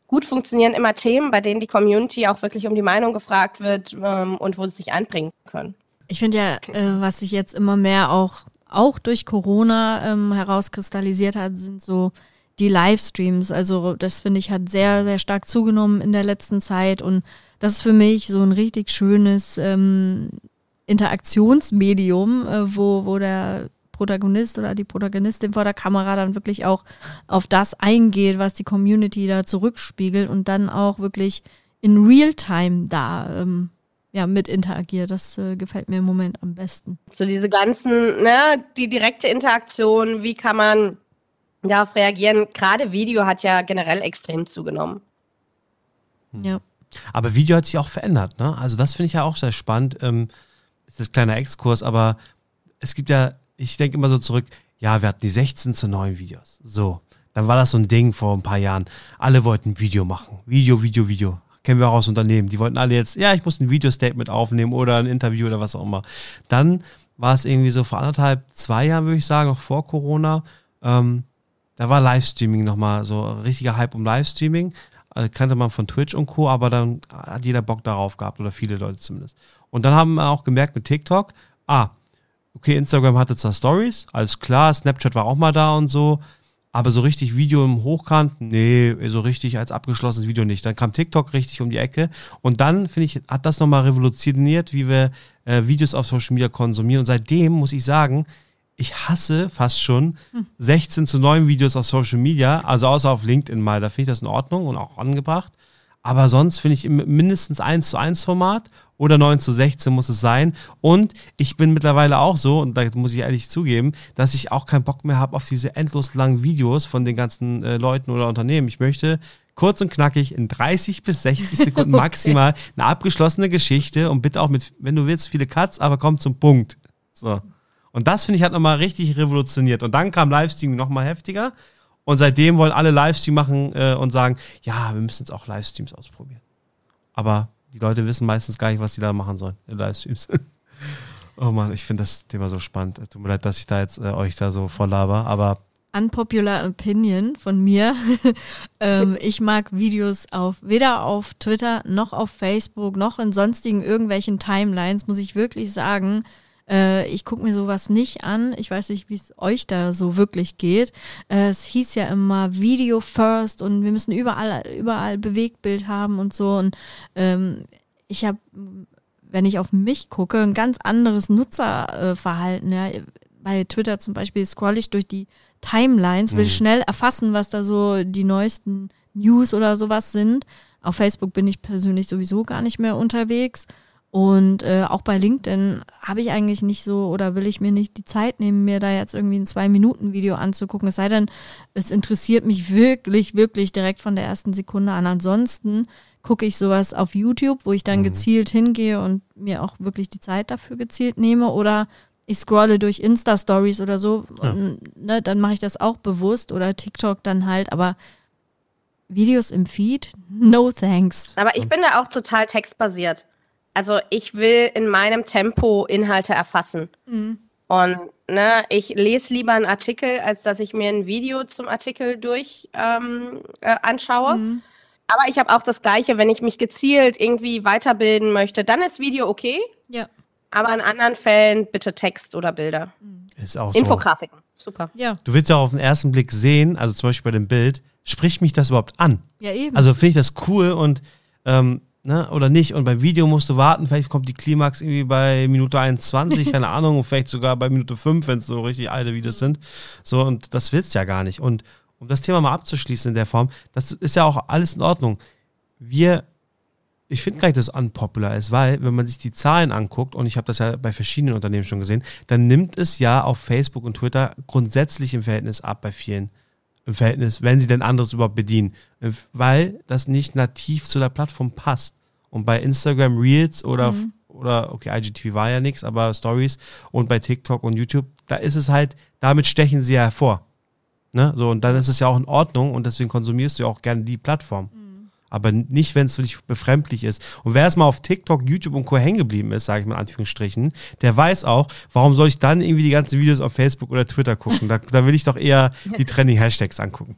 Speaker 3: gut funktionieren immer Themen, bei denen die Community auch wirklich um die Meinung gefragt wird ähm, und wo sie sich einbringen können.
Speaker 1: Ich finde ja, äh, was sich jetzt immer mehr auch auch durch Corona ähm, herauskristallisiert hat, sind so die Livestreams. Also das finde ich hat sehr, sehr stark zugenommen in der letzten Zeit und das ist für mich so ein richtig schönes ähm, Interaktionsmedium, äh, wo, wo der Protagonist oder die Protagonistin vor der Kamera dann wirklich auch auf das eingeht, was die Community da zurückspiegelt und dann auch wirklich in Realtime da ähm, ja, mit interagiert. Das äh, gefällt mir im Moment am besten.
Speaker 3: So diese ganzen, ne, die direkte Interaktion, wie kann man darauf reagieren? Gerade Video hat ja generell extrem zugenommen.
Speaker 1: Hm. Ja.
Speaker 2: Aber Video hat sich auch verändert, ne? Also das finde ich ja auch sehr spannend. Ähm, ist das kleiner Exkurs, aber es gibt ja, ich denke immer so zurück, ja, wir hatten die 16 zu 9 Videos. So. Dann war das so ein Ding vor ein paar Jahren. Alle wollten Video machen. Video, Video, Video kennen wir auch aus Unternehmen. Die wollten alle jetzt, ja, ich muss ein Video-Statement aufnehmen oder ein Interview oder was auch immer. Dann war es irgendwie so vor anderthalb, zwei Jahren, würde ich sagen, noch vor Corona. Ähm, da war Livestreaming nochmal so richtiger Hype um Livestreaming. Also kannte man von Twitch und Co., aber dann hat jeder Bock darauf gehabt oder viele Leute zumindest. Und dann haben wir auch gemerkt mit TikTok, ah, okay, Instagram hatte zwar Stories, alles klar, Snapchat war auch mal da und so. Aber so richtig Video im Hochkant, nee, so richtig als abgeschlossenes Video nicht. Dann kam TikTok richtig um die Ecke. Und dann, finde ich, hat das nochmal revolutioniert, wie wir äh, Videos auf Social Media konsumieren. Und seitdem muss ich sagen, ich hasse fast schon 16 zu 9 Videos auf Social Media, also außer auf LinkedIn mal. Da finde ich das in Ordnung und auch angebracht. Aber sonst finde ich mindestens 1 zu 1 Format oder 9 zu 16 muss es sein. Und ich bin mittlerweile auch so, und da muss ich ehrlich zugeben, dass ich auch keinen Bock mehr habe auf diese endlos langen Videos von den ganzen äh, Leuten oder Unternehmen. Ich möchte kurz und knackig in 30 bis 60 Sekunden maximal okay. eine abgeschlossene Geschichte und bitte auch mit, wenn du willst, viele Cuts, aber komm zum Punkt. So. Und das finde ich hat nochmal richtig revolutioniert. Und dann kam Livestreaming nochmal heftiger. Und seitdem wollen alle Livestream machen äh, und sagen, ja, wir müssen jetzt auch Livestreams ausprobieren. Aber die Leute wissen meistens gar nicht, was sie da machen sollen in Livestreams. oh Mann, ich finde das Thema so spannend. Tut mir leid, dass ich da jetzt äh, euch da so voll laber, aber
Speaker 1: unpopular opinion von mir. ähm, ich mag Videos auf weder auf Twitter noch auf Facebook noch in sonstigen irgendwelchen Timelines, muss ich wirklich sagen. Äh, ich gucke mir sowas nicht an. Ich weiß nicht, wie es euch da so wirklich geht. Äh, es hieß ja immer Video first und wir müssen überall, überall Bewegtbild haben und so. Und ähm, ich habe, wenn ich auf mich gucke, ein ganz anderes Nutzerverhalten. Ja. Bei Twitter zum Beispiel scroll ich durch die Timelines, will
Speaker 2: Mhm.
Speaker 1: schnell erfassen, was da so die neuesten News oder sowas sind. Auf Facebook bin ich persönlich sowieso gar nicht mehr unterwegs. Und äh, auch bei LinkedIn habe ich eigentlich nicht so oder will ich mir nicht die Zeit nehmen, mir da jetzt irgendwie ein Zwei-Minuten-Video anzugucken. Es sei denn, es interessiert mich wirklich, wirklich direkt von der ersten Sekunde an. Ansonsten gucke ich sowas auf YouTube, wo ich dann
Speaker 2: Mhm.
Speaker 1: gezielt hingehe und mir auch wirklich die Zeit dafür gezielt nehme. Oder ich scrolle durch Insta-Stories oder so.
Speaker 2: Ja.
Speaker 1: Und, ne, dann mache ich das auch bewusst oder TikTok dann halt. Aber Videos im Feed? No thanks.
Speaker 3: Aber ich bin da auch total textbasiert. Also ich will in meinem Tempo Inhalte erfassen. Und ne, ich lese lieber einen Artikel, als dass ich mir ein Video zum Artikel durch ähm, äh, anschaue. Aber ich habe auch das Gleiche, wenn ich mich gezielt irgendwie weiterbilden möchte, dann ist Video okay.
Speaker 1: Ja.
Speaker 3: Aber in anderen Fällen bitte Text oder Bilder.
Speaker 2: Ist auch so.
Speaker 3: Infografiken. Super.
Speaker 1: Ja.
Speaker 2: Du willst ja auch auf den ersten Blick sehen, also zum Beispiel bei dem Bild, spricht mich das überhaupt an?
Speaker 1: Ja, eben.
Speaker 2: Also finde ich das cool und ähm, ne, oder nicht? Und beim Video musst du warten, vielleicht kommt die Klimax irgendwie bei Minute 21, keine Ahnung, und vielleicht sogar bei Minute 5, wenn es so richtig alte Videos sind. So, und das willst du ja gar nicht. Und um das Thema mal abzuschließen in der Form, das ist ja auch alles in Ordnung. Wir, ich finde gar nicht, dass es unpopular ist, weil, wenn man sich die Zahlen anguckt, und ich habe das ja bei verschiedenen Unternehmen schon gesehen, dann nimmt es ja auf Facebook und Twitter grundsätzlich im Verhältnis ab bei vielen im Verhältnis, wenn sie denn anderes überhaupt bedienen, weil das nicht nativ zu der Plattform passt. Und bei Instagram Reels oder, oder okay, IGTV war ja nichts, aber Stories und bei TikTok und YouTube, da ist es halt, damit stechen sie ja hervor. Ne? So, und dann ist es ja auch in Ordnung und deswegen konsumierst du ja auch gerne die Plattform. Aber nicht, wenn es für dich befremdlich ist. Und wer erstmal auf TikTok, YouTube und Co. hängen geblieben ist, sage ich mal in Anführungsstrichen, der weiß auch, warum soll ich dann irgendwie die ganzen Videos auf Facebook oder Twitter gucken? Da, da will ich doch eher die Trending-Hashtags angucken.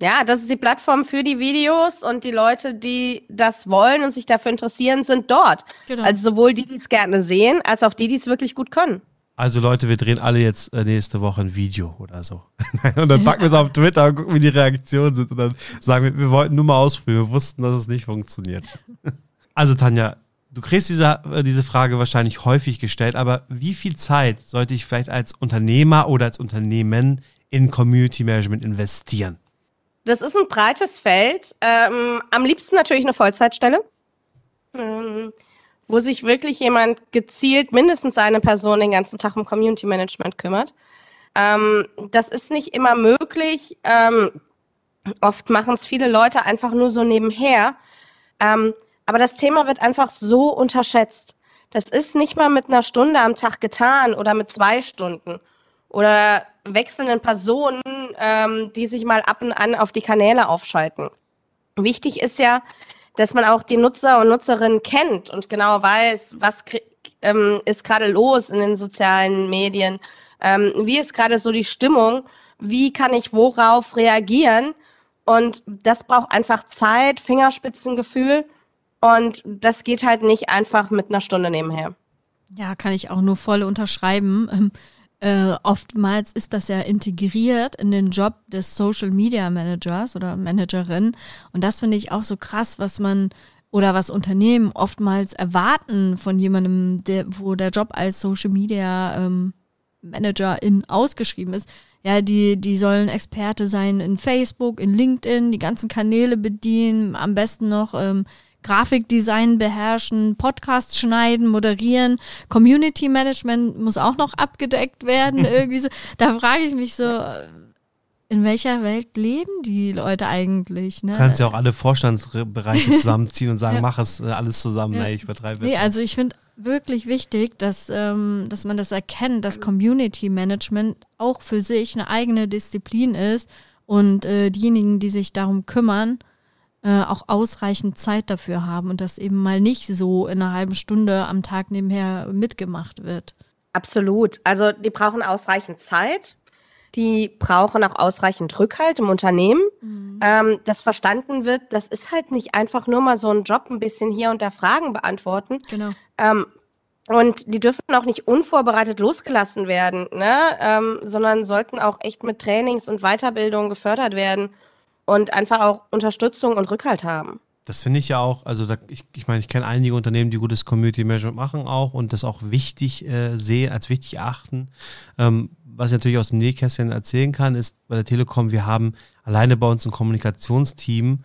Speaker 3: Ja, das ist die Plattform für die Videos und die Leute, die das wollen und sich dafür interessieren, sind dort.
Speaker 1: Genau.
Speaker 3: Also sowohl die, die es gerne sehen, als auch die, die es wirklich gut können.
Speaker 2: Also Leute, wir drehen alle jetzt äh, nächste Woche ein Video oder so. und dann packen wir es auf Twitter und gucken, wie die Reaktionen sind. Und dann sagen wir, wir wollten nur mal ausprobieren. Wir wussten, dass es nicht funktioniert. also Tanja, du kriegst diese, äh, diese Frage wahrscheinlich häufig gestellt, aber wie viel Zeit sollte ich vielleicht als Unternehmer oder als Unternehmen in Community Management investieren?
Speaker 3: Das ist ein breites Feld. Ähm, am liebsten natürlich eine Vollzeitstelle, ähm, wo sich wirklich jemand gezielt, mindestens eine Person, den ganzen Tag um Community Management kümmert. Ähm, das ist nicht immer möglich. Ähm, oft machen es viele Leute einfach nur so nebenher. Ähm, aber das Thema wird einfach so unterschätzt. Das ist nicht mal mit einer Stunde am Tag getan oder mit zwei Stunden oder wechselnden Personen, ähm, die sich mal ab und an auf die Kanäle aufschalten. Wichtig ist ja, dass man auch die Nutzer und Nutzerinnen kennt und genau weiß, was ähm, ist gerade los in den sozialen Medien, ähm, wie ist gerade so die Stimmung, wie kann ich worauf reagieren und das braucht einfach Zeit, Fingerspitzengefühl und das geht halt nicht einfach mit einer Stunde nebenher.
Speaker 1: Ja, kann ich auch nur voll unterschreiben. Ähm, äh, oftmals ist das ja integriert in den Job des Social Media Managers oder Managerin. Und das finde ich auch so krass, was man oder was Unternehmen oftmals erwarten von jemandem, der, wo der Job als Social Media ähm, Managerin ausgeschrieben ist. Ja, die, die sollen Experte sein in Facebook, in LinkedIn, die ganzen Kanäle bedienen, am besten noch ähm, Grafikdesign beherrschen, Podcasts schneiden, moderieren, Community Management muss auch noch abgedeckt werden. irgendwie so. Da frage ich mich so, in welcher Welt leben die Leute eigentlich? Ne?
Speaker 2: Du kannst ja auch alle Vorstandsbereiche zusammenziehen und sagen,
Speaker 1: Ja.
Speaker 2: mach es äh, alles zusammen.
Speaker 1: Ja.
Speaker 2: Nee, ich übertreibe
Speaker 1: Nee,
Speaker 2: jetzt.
Speaker 1: also ich finde wirklich wichtig, dass, ähm, dass man das erkennt, dass Community Management auch für sich eine eigene Disziplin ist und äh, diejenigen, die sich darum kümmern, äh, auch ausreichend Zeit dafür haben und das eben mal nicht so in einer halben Stunde am Tag nebenher mitgemacht wird.
Speaker 3: Absolut. Also die brauchen ausreichend Zeit. Die brauchen auch ausreichend Rückhalt im Unternehmen, ähm, dass verstanden wird, das ist halt nicht einfach nur mal so ein Job, ein bisschen hier und da Fragen beantworten,
Speaker 1: Genau.
Speaker 3: Ähm, Und die dürfen auch nicht unvorbereitet losgelassen werden, ne? ähm, sondern sollten auch echt mit Trainings und Weiterbildung gefördert werden und einfach auch Unterstützung und Rückhalt haben.
Speaker 2: Das finde ich ja auch, also da, ich, ich meine, ich kenne einige Unternehmen, die gutes Community Management machen auch und das auch wichtig äh, sehen, als wichtig achten. Ähm, was ich natürlich aus dem Nähkästchen erzählen kann, ist bei der Telekom, wir haben alleine bei uns im Kommunikationsteam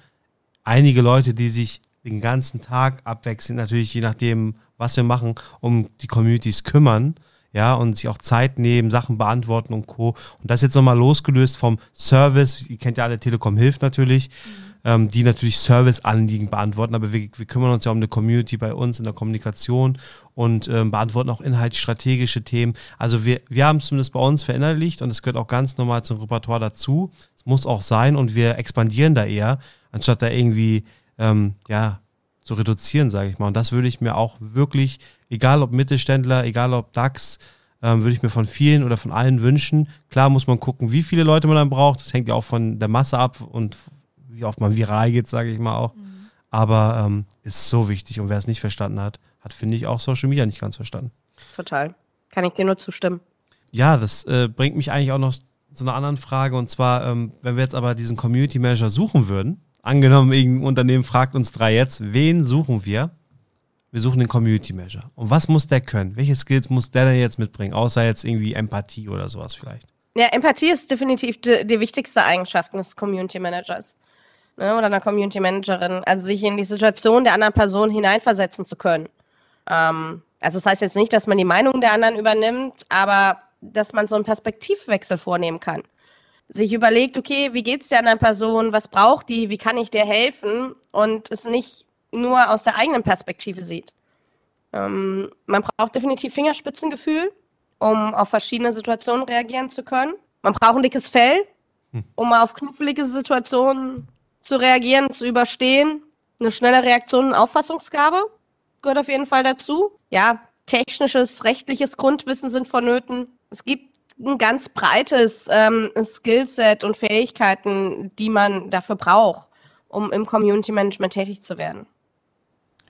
Speaker 2: einige Leute, die sich den ganzen Tag abwechselnd, natürlich je nachdem, was wir machen, um die Communities kümmern, ja, und sich auch Zeit nehmen, Sachen beantworten und Co. Und das jetzt nochmal losgelöst vom Service, ihr kennt ja alle, Telekom hilft natürlich, mhm. ähm, die natürlich Service-Anliegen beantworten, aber wir, wir, kümmern uns ja um eine Community bei uns in der Kommunikation und ähm, beantworten auch inhaltsstrategische Themen. Also wir, wir haben es zumindest bei uns verinnerlicht und es gehört auch ganz normal zum Repertoire dazu. Es muss auch sein und wir expandieren da eher, anstatt da irgendwie, ähm, ja, zu reduzieren, sage ich mal. Und das würde ich mir auch wirklich, egal ob Mittelständler, egal ob DAX, ähm, würde ich mir von vielen oder von allen wünschen. Klar muss man gucken, wie viele Leute man dann braucht. Das hängt ja auch von der Masse ab und wie oft man viral geht, sage ich mal auch. Mhm. Aber ähm, ist so wichtig. Und wer es nicht verstanden hat, hat, finde ich, auch Social Media nicht ganz verstanden.
Speaker 3: Total. Kann ich dir nur zustimmen.
Speaker 2: Ja, das äh, bringt mich eigentlich auch noch zu einer anderen Frage. Und zwar, ähm, wenn wir jetzt aber diesen Community Manager suchen würden, Angenommen, irgendein Unternehmen fragt uns drei jetzt, wen suchen wir? Wir suchen den Community Manager. Und was muss der können? Welche Skills muss der denn jetzt mitbringen? Außer jetzt irgendwie Empathie oder sowas vielleicht.
Speaker 3: Ja, Empathie ist definitiv die, die wichtigste Eigenschaft des Community Managers ne, oder einer Community Managerin. Also sich in die Situation der anderen Person hineinversetzen zu können. Ähm, also das heißt jetzt nicht, dass man die Meinung der anderen übernimmt, aber dass man so einen Perspektivwechsel vornehmen kann sich überlegt, okay, wie geht's der anderen Person, was braucht die, wie kann ich dir helfen und es nicht nur aus der eigenen Perspektive sieht. Ähm, man braucht definitiv Fingerspitzengefühl, um auf verschiedene Situationen reagieren zu können. Man braucht ein dickes Fell, hm. um auf knifflige Situationen zu reagieren, zu überstehen. Eine schnelle Reaktion und Auffassungsgabe gehört auf jeden Fall dazu. Ja, technisches, rechtliches Grundwissen sind vonnöten. Es gibt ein ganz breites ähm, Skillset und Fähigkeiten, die man dafür braucht, um im Community Management tätig zu werden.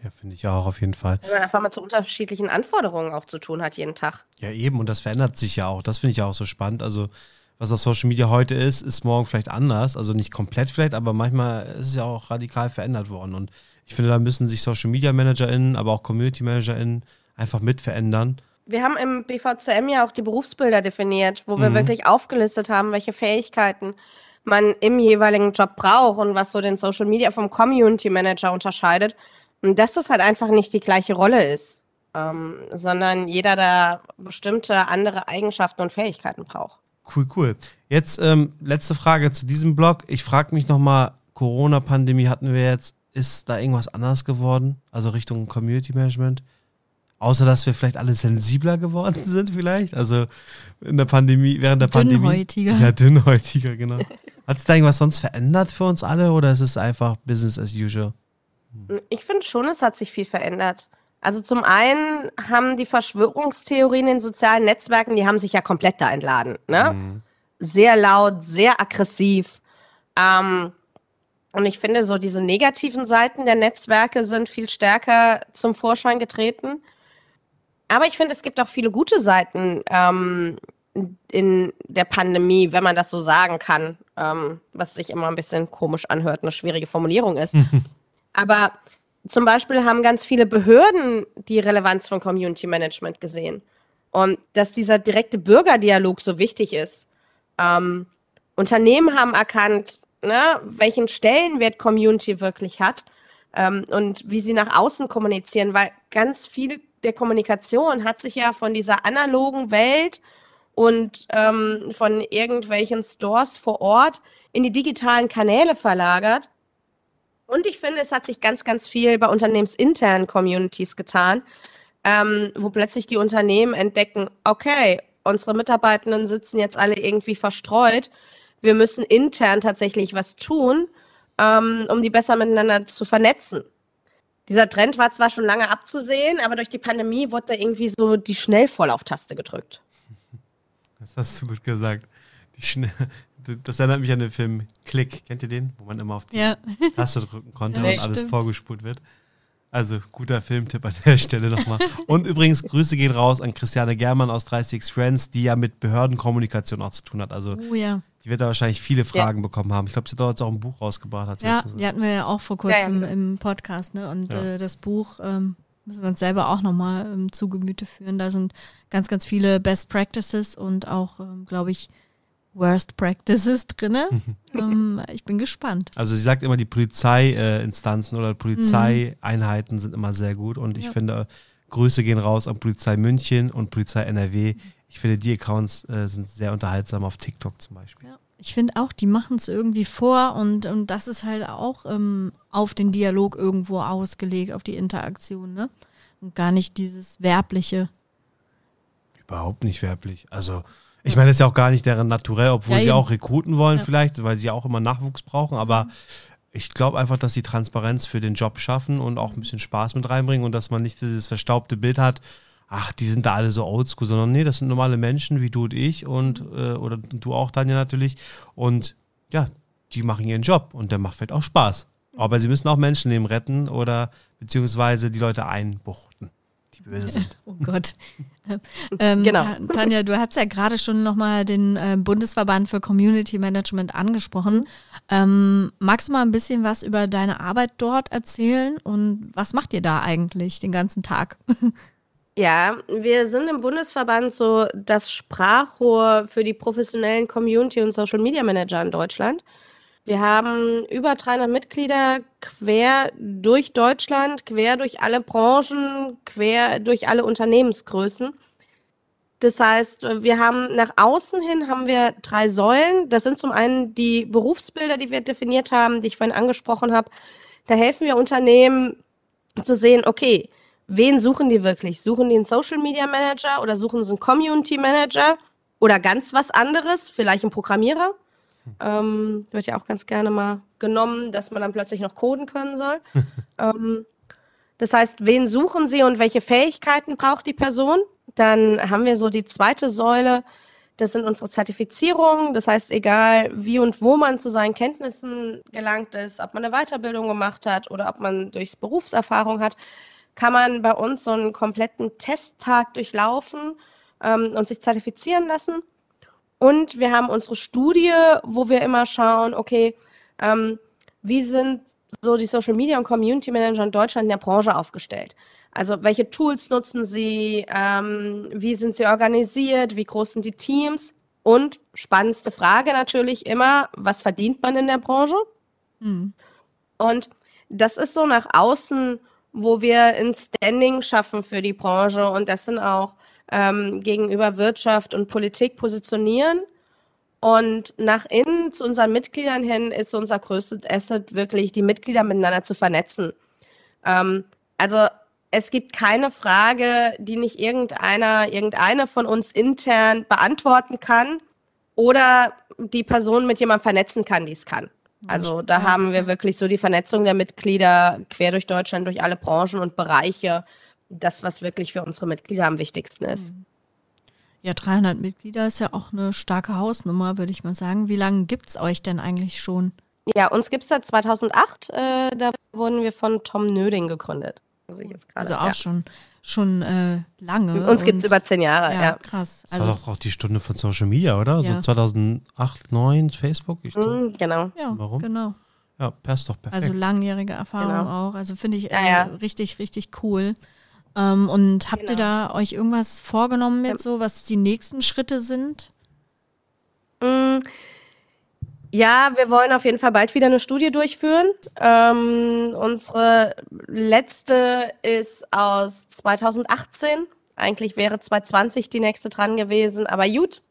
Speaker 2: Ja, finde ich auch auf jeden Fall.
Speaker 3: Wenn man einfach mal zu unterschiedlichen Anforderungen auch zu tun hat jeden Tag.
Speaker 2: Ja, eben, und das verändert sich ja auch. Das finde ich ja auch so spannend. Also, was auf Social Media heute ist, ist morgen vielleicht anders. Also nicht komplett vielleicht, aber manchmal ist es ja auch radikal verändert worden. Und ich finde, da müssen sich Social Media ManagerInnen, aber auch Community ManagerInnen einfach mit verändern
Speaker 3: wir haben im BVCM ja auch die Berufsbilder definiert, wo wir mhm. wirklich aufgelistet haben, welche Fähigkeiten man im jeweiligen Job braucht und was so den Social Media vom Community Manager unterscheidet. Und dass das halt einfach nicht die gleiche Rolle ist, ähm, sondern jeder da bestimmte andere Eigenschaften und Fähigkeiten braucht.
Speaker 2: Cool, cool. Jetzt ähm, letzte Frage zu diesem Blog. Ich frage mich nochmal, Corona-Pandemie hatten wir jetzt. Ist da irgendwas anders geworden? Also Richtung Community Management? Außer dass wir vielleicht alle sensibler geworden sind, vielleicht. Also in der Pandemie, während der Pandemie.
Speaker 1: Dünnhäutiger.
Speaker 2: Ja, dünnhäutiger, genau. Hat es da irgendwas sonst verändert für uns alle oder ist es einfach Business as usual?
Speaker 3: Ich finde schon, es hat sich viel verändert. Also zum einen haben die Verschwörungstheorien in sozialen Netzwerken, die haben sich ja komplett da entladen. Ne? Mhm. Sehr laut, sehr aggressiv. Ähm, und ich finde, so diese negativen Seiten der Netzwerke sind viel stärker zum Vorschein getreten. Aber ich finde, es gibt auch viele gute Seiten ähm, in der Pandemie, wenn man das so sagen kann, ähm, was sich immer ein bisschen komisch anhört, eine schwierige Formulierung ist. Aber zum Beispiel haben ganz viele Behörden die Relevanz von Community Management gesehen. Und dass dieser direkte Bürgerdialog so wichtig ist. Ähm, Unternehmen haben erkannt, ne, welchen Stellenwert Community wirklich hat ähm, und wie sie nach außen kommunizieren, weil ganz viel der Kommunikation hat sich ja von dieser analogen Welt und ähm, von irgendwelchen Stores vor Ort in die digitalen Kanäle verlagert. Und ich finde, es hat sich ganz, ganz viel bei unternehmensinternen Communities getan, ähm, wo plötzlich die Unternehmen entdecken, okay, unsere Mitarbeitenden sitzen jetzt alle irgendwie verstreut. Wir müssen intern tatsächlich was tun, ähm, um die besser miteinander zu vernetzen dieser Trend war zwar schon lange abzusehen, aber durch die Pandemie wurde da irgendwie so die Schnellvorlauftaste gedrückt.
Speaker 2: Das hast du gut gesagt. das erinnert mich an den Film Klick. Kennt ihr den? Wo man immer auf die ja. Taste drücken konnte ja, und alles stimmt. vorgespult wird. Also guter Filmtipp an der Stelle nochmal. Und übrigens, Grüße gehen raus an Christiane Germann aus 30 Friends, die ja mit Behördenkommunikation auch zu tun hat. Also
Speaker 1: Oh ja.
Speaker 2: die wird da wahrscheinlich viele Fragen bekommen haben. Ich glaube, sie hat dort jetzt auch ein Buch rausgebracht. Hat
Speaker 1: Ja, die hatten wir ja auch vor
Speaker 3: Ja, ja,
Speaker 1: kurzem
Speaker 3: genau.
Speaker 1: im Podcast, ne? Und
Speaker 2: Ja.
Speaker 1: äh, das Buch ähm, müssen wir uns selber auch nochmal ähm, zu Gemüte führen. Da sind ganz, ganz viele Best Practices und auch, ähm, glaube ich, Worst Practices drinne. ähm, ich bin gespannt.
Speaker 2: Also sie sagt immer, die Polizeiinstanzen oder Polizeieinheiten sind immer sehr gut. Und ich
Speaker 1: Ja.
Speaker 2: finde, Grüße gehen raus an Polizei München und Polizei NRW. Ich finde, die Accounts äh, sind sehr unterhaltsam auf TikTok zum Beispiel.
Speaker 1: Ja. Ich finde auch, die machen es irgendwie vor und, und das ist halt auch ähm, auf den Dialog irgendwo ausgelegt, auf die Interaktion, ne? Und gar nicht dieses Werbliche.
Speaker 2: Überhaupt nicht werblich. Also, ich meine, das ist ja auch gar nicht deren Naturell, obwohl
Speaker 1: Ja,
Speaker 2: sie auch rekruten wollen
Speaker 1: Ja.
Speaker 2: vielleicht, weil sie auch immer Nachwuchs brauchen. Aber ich glaube einfach, dass sie Transparenz für den Job schaffen und auch ein bisschen Spaß mit reinbringen und dass man nicht dieses verstaubte Bild hat, ach, die sind da alle so oldschool, sondern nee, das sind normale Menschen wie du und ich und äh, oder du auch, Tanja natürlich. Und ja, die machen ihren Job und der macht vielleicht auch Spaß. Aber sie müssen auch Menschenleben retten oder beziehungsweise die Leute einbuchten, die böse sind.
Speaker 1: Oh Gott. ähm,
Speaker 3: Genau.
Speaker 1: Ta Tanja, du hast ja gerade schon nochmal den äh, Bundesverband für Community Management angesprochen. Ähm, magst du mal ein bisschen was über deine Arbeit dort erzählen und was macht ihr da eigentlich den ganzen Tag?
Speaker 3: Ja, wir sind im Bundesverband so das Sprachrohr für die professionellen Community- und Social Media Manager in Deutschland. Wir haben über 300 Mitglieder quer durch Deutschland, quer durch alle Branchen, quer durch alle Unternehmensgrößen. Das heißt, wir haben nach außen hin haben wir drei Säulen. Das sind zum einen die Berufsbilder, die wir definiert haben, die ich vorhin angesprochen habe. Da helfen wir Unternehmen zu sehen, okay, wen suchen die wirklich? Suchen die einen Social Media Manager oder suchen sie einen Community Manager oder ganz was anderes, vielleicht einen Programmierer? Ähm, wird ja auch ganz gerne mal genommen, dass man dann plötzlich noch coden können soll. ähm, das heißt, wen suchen Sie und welche Fähigkeiten braucht die Person? Dann haben wir so die zweite Säule. Das sind unsere Zertifizierungen. Das heißt, egal wie und wo man zu seinen Kenntnissen gelangt ist, ob man eine Weiterbildung gemacht hat oder ob man durchs Berufserfahrung hat, kann man bei uns so einen kompletten Testtag durchlaufen ähm, und sich zertifizieren lassen. Und wir haben unsere Studie, wo wir immer schauen, okay, ähm, wie sind so die Social Media und Community Manager in Deutschland in der Branche aufgestellt? Also welche Tools nutzen sie? Ähm, wie sind sie organisiert? Wie groß sind die Teams? Und spannendste Frage natürlich immer, was verdient man in der Branche?
Speaker 1: Hm.
Speaker 3: Und das ist so nach außen, wo wir ein Standing schaffen für die Branche und das sind auch ähm, gegenüber Wirtschaft und Politik positionieren. Und nach innen zu unseren Mitgliedern hin ist unser größtes Asset wirklich, die Mitglieder miteinander zu vernetzen. Ähm, also es gibt keine Frage, die nicht irgendeiner, irgendeine von uns intern beantworten kann oder die Person mit jemandem vernetzen kann, die es kann. Also da haben wir wirklich so die Vernetzung der Mitglieder quer durch Deutschland, durch alle Branchen und Bereiche. Das, was wirklich für unsere Mitglieder am wichtigsten ist.
Speaker 1: Ja, 300 Mitglieder ist ja auch eine starke Hausnummer, würde ich mal sagen. Wie lange gibt es euch denn eigentlich schon?
Speaker 3: Ja, uns gibt es seit 2008. Äh, da wurden wir von Tom Nöding gegründet. Also, gerade,
Speaker 1: Also auch
Speaker 3: ja.
Speaker 1: schon, schon äh, lange.
Speaker 3: Uns gibt es über zehn Jahre,
Speaker 1: ja,
Speaker 3: ja.
Speaker 1: krass.
Speaker 2: Das war
Speaker 1: Also,
Speaker 2: doch auch die Stunde von Social Media, oder?
Speaker 1: Ja.
Speaker 2: So 2008, 2009, Facebook. Ich
Speaker 3: Mhm, genau.
Speaker 1: ja,
Speaker 2: Warum?
Speaker 1: genau.
Speaker 2: Ja, passt doch perfekt.
Speaker 1: Also langjährige Erfahrung
Speaker 3: Genau.
Speaker 1: auch. Also finde ich
Speaker 3: Ja,
Speaker 1: äh,
Speaker 3: ja.
Speaker 1: richtig, richtig cool. Ähm, und habt ihr
Speaker 3: Genau.
Speaker 1: da euch irgendwas vorgenommen jetzt so, was die nächsten Schritte sind?
Speaker 3: Mm, Ja, wir wollen auf jeden Fall bald wieder eine Studie durchführen. Ähm, unsere letzte ist aus 2018. Eigentlich wäre 2020 die nächste dran gewesen, aber gut.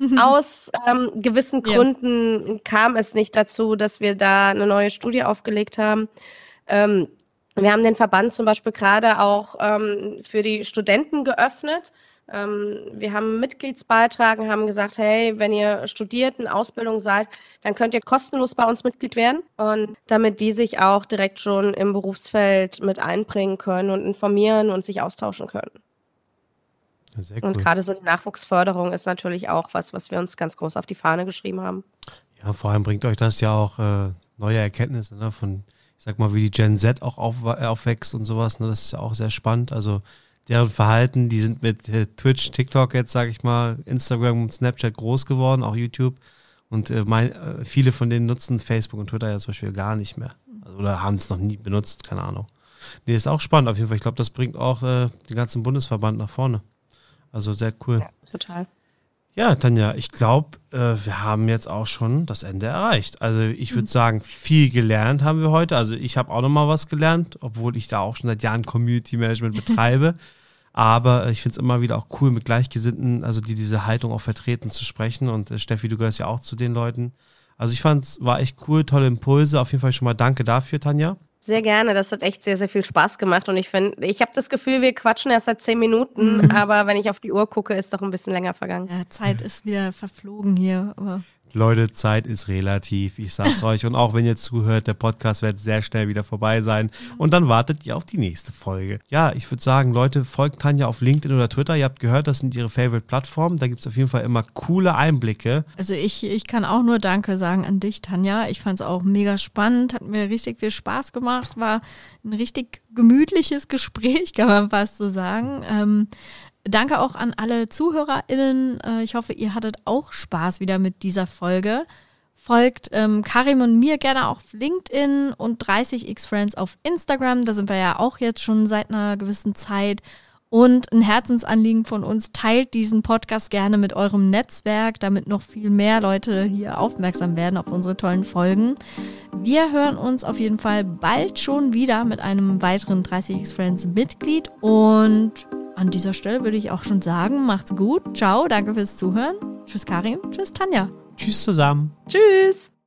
Speaker 3: Aus ähm, gewissen
Speaker 1: Ja.
Speaker 3: Gründen kam es nicht dazu, dass wir da eine neue Studie aufgelegt haben. Ähm, wir haben den Verband zum Beispiel gerade auch ähm, für die Studenten geöffnet. Ähm, wir haben einen Mitgliedsbeitrag und haben gesagt, hey, wenn ihr studiert, in Ausbildung seid, dann könnt ihr kostenlos bei uns Mitglied werden. Und damit die sich auch direkt schon im Berufsfeld mit einbringen können und informieren und sich austauschen können.
Speaker 2: Sehr
Speaker 3: Und
Speaker 2: cool.
Speaker 3: gerade so die Nachwuchsförderung ist natürlich auch was, was wir uns ganz groß auf die Fahne geschrieben haben.
Speaker 2: Ja, vor allem bringt euch das ja auch äh, neue Erkenntnisse ne, von, sag mal, wie die Gen Z auch auf, aufwächst und sowas. Ne? Das ist ja auch sehr spannend. Also deren Verhalten, die sind mit äh, Twitch, TikTok jetzt, sag ich mal, Instagram und Snapchat groß geworden, auch YouTube. Und äh, mein, äh, viele von denen nutzen Facebook und Twitter ja zum Beispiel gar nicht mehr. Also, oder haben es noch nie benutzt, keine Ahnung. Nee, ist auch spannend auf jeden Fall. Ich glaube, das bringt auch äh, den ganzen Bundesverband nach vorne. Also sehr cool. Ja,
Speaker 3: total.
Speaker 2: Ja, Tanja, ich glaube, äh, wir haben jetzt auch schon das Ende erreicht. Also ich würde mhm. sagen, viel gelernt haben wir heute. Also ich habe auch noch mal was gelernt, obwohl ich da auch schon seit Jahren Community Management betreibe. Aber ich finde es immer wieder auch cool, mit Gleichgesinnten, also die diese Haltung auch vertreten, zu sprechen. Und äh, Steffi, du gehörst ja auch zu den Leuten. Also ich fand es war echt cool, tolle Impulse. Auf jeden Fall schon mal danke dafür, Tanja.
Speaker 3: Sehr gerne, das hat echt sehr, sehr viel Spaß gemacht und ich finde, ich habe das Gefühl, wir quatschen erst seit zehn Minuten, mhm. aber wenn ich auf die Uhr gucke, ist doch ein bisschen länger vergangen.
Speaker 1: Ja, Zeit ist wieder verflogen hier. Aber
Speaker 2: Leute, Zeit ist relativ, ich sag's euch. Und auch wenn ihr zuhört, der Podcast wird sehr schnell wieder vorbei sein. Und dann wartet ihr auf die nächste Folge. Ja, ich würde sagen, Leute, folgt Tanja auf LinkedIn oder Twitter. Ihr habt gehört, das sind ihre Favorite-Plattformen. Da gibt's auf jeden Fall immer coole Einblicke.
Speaker 1: Also ich, ich kann auch nur Danke sagen an dich, Tanja. Ich fand's auch mega spannend, hat mir richtig viel Spaß gemacht, war ein richtig gemütliches Gespräch, kann man fast so sagen. Ähm, Danke auch an alle ZuhörerInnen. Äh, ich hoffe, ihr hattet auch Spaß wieder mit dieser Folge. Folgt ähm, Karim und mir gerne auf LinkedIn und 30x Friends auf Instagram. Da sind wir ja auch jetzt schon seit einer gewissen Zeit. Und ein Herzensanliegen von uns, teilt diesen Podcast gerne mit eurem Netzwerk, damit noch viel mehr Leute hier aufmerksam werden auf unsere tollen Folgen. Wir hören uns auf jeden Fall bald schon wieder mit einem weiteren 30x Friends Mitglied und an dieser Stelle würde ich auch schon sagen, macht's gut. Ciao, danke fürs Zuhören. Tschüss Karim, tschüss Tanja.
Speaker 2: Tschüss zusammen.
Speaker 3: Tschüss.